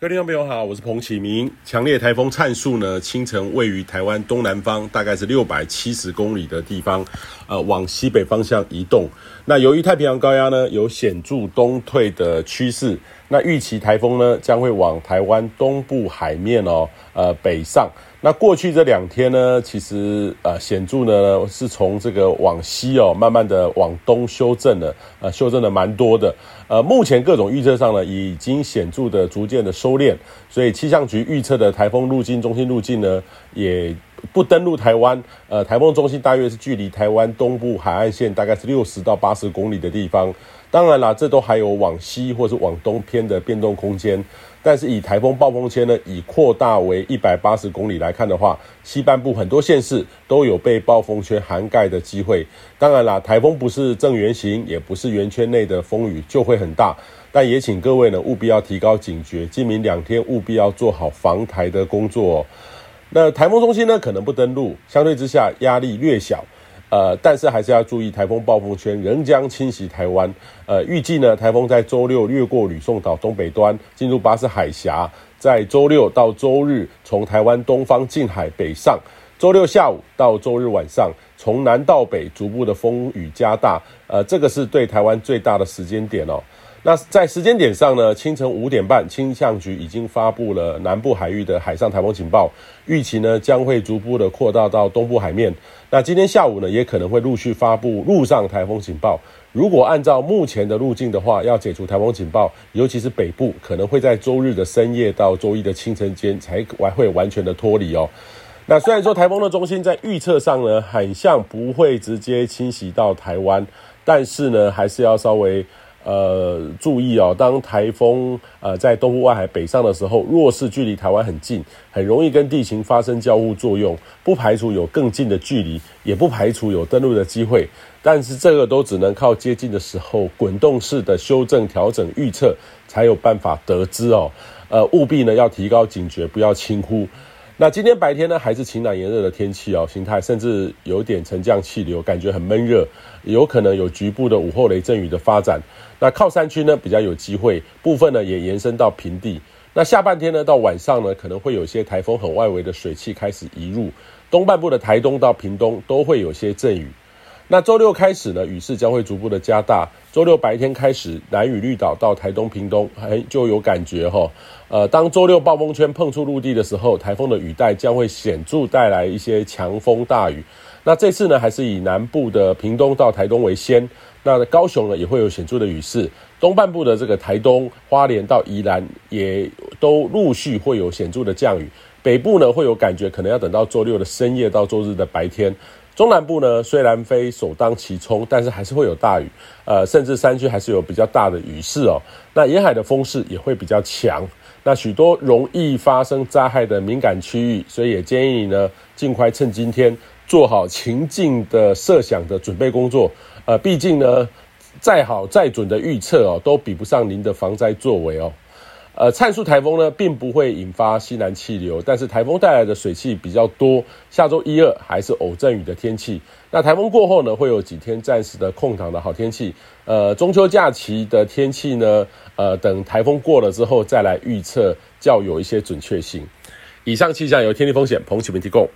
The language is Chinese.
各位听众朋友好，我是彭启明。强烈台风灿树呢，清晨位于台湾东南方，大概是六百七十公里的地方，呃，往西北方向移动。那由于太平洋高压呢有显著东退的趋势，那预期台风呢将会往台湾东部海面哦，呃，北上。那过去这两天呢，其实呃显著呢是从这个往西哦，慢慢的往东修正的，呃修正的蛮多的。呃，目前各种预测上呢，已经显著的逐渐的收敛，所以气象局预测的台风路径、中心路径呢，也不登陆台湾。呃，台风中心大约是距离台湾东部海岸线大概是六十到八十公里的地方。当然啦，这都还有往西或是往东偏的变动空间。但是以台风暴风圈呢，以扩大为一百八十公里来看的话，西半部很多县市都有被暴风圈涵盖的机会。当然啦，台风不是正圆形，也不是圆圈内的风雨就会很大。但也请各位呢务必要提高警觉，今明两天务必要做好防台的工作。那台风中心呢可能不登陆，相对之下压力略小。呃，但是还是要注意，台风暴风圈仍将侵袭台湾。呃，预计呢，台风在周六越过吕宋岛东北端，进入巴士海峡，在周六到周日从台湾东方近海北上。周六下午到周日晚上，从南到北逐步的风雨加大。呃，这个是对台湾最大的时间点哦。那在时间点上呢，清晨五点半，气象局已经发布了南部海域的海上台风警报，预期呢将会逐步的扩大到东部海面。那今天下午呢，也可能会陆续发布陆上台风警报。如果按照目前的路径的话，要解除台风警报，尤其是北部，可能会在周日的深夜到周一的清晨间才完会完全的脱离哦。那虽然说台风的中心在预测上呢，很像不会直接侵袭到台湾，但是呢，还是要稍微。呃，注意哦，当台风呃在东部外海北上的时候，若是距离台湾很近，很容易跟地形发生交互作用，不排除有更近的距离，也不排除有登陆的机会。但是这个都只能靠接近的时候滚动式的修正、调整、预测，才有办法得知哦。呃，务必呢要提高警觉，不要轻忽。那今天白天呢，还是晴朗炎热的天气哦，形态甚至有点沉降气流，感觉很闷热，有可能有局部的午后雷阵雨的发展。那靠山区呢比较有机会，部分呢也延伸到平地。那下半天呢到晚上呢，可能会有些台风很外围的水汽开始移入东半部的台东到屏东，都会有些阵雨。那周六开始呢，雨势将会逐步的加大。周六白天开始，南屿绿岛到台东、屏东，还就有感觉哈。呃，当周六暴风圈碰触陆地的时候，台风的雨带将会显著带来一些强风大雨。那这次呢，还是以南部的屏东到台东为先。那高雄呢，也会有显著的雨势。东半部的这个台东、花莲到宜兰，也都陆续会有显著的降雨。北部呢，会有感觉，可能要等到周六的深夜到周日的白天。中南部呢，虽然非首当其冲，但是还是会有大雨，呃，甚至山区还是有比较大的雨势哦。那沿海的风势也会比较强，那许多容易发生灾害的敏感区域，所以也建议你呢，尽快趁今天做好情境的设想的准备工作。呃，毕竟呢，再好再准的预测哦，都比不上您的防灾作为哦。呃，灿树台风呢，并不会引发西南气流，但是台风带来的水汽比较多。下周一二还是偶阵雨的天气。那台风过后呢，会有几天暂时的空档的好天气。呃，中秋假期的天气呢，呃，等台风过了之后再来预测，较有一些准确性。以上气象由天气风险彭启明提供。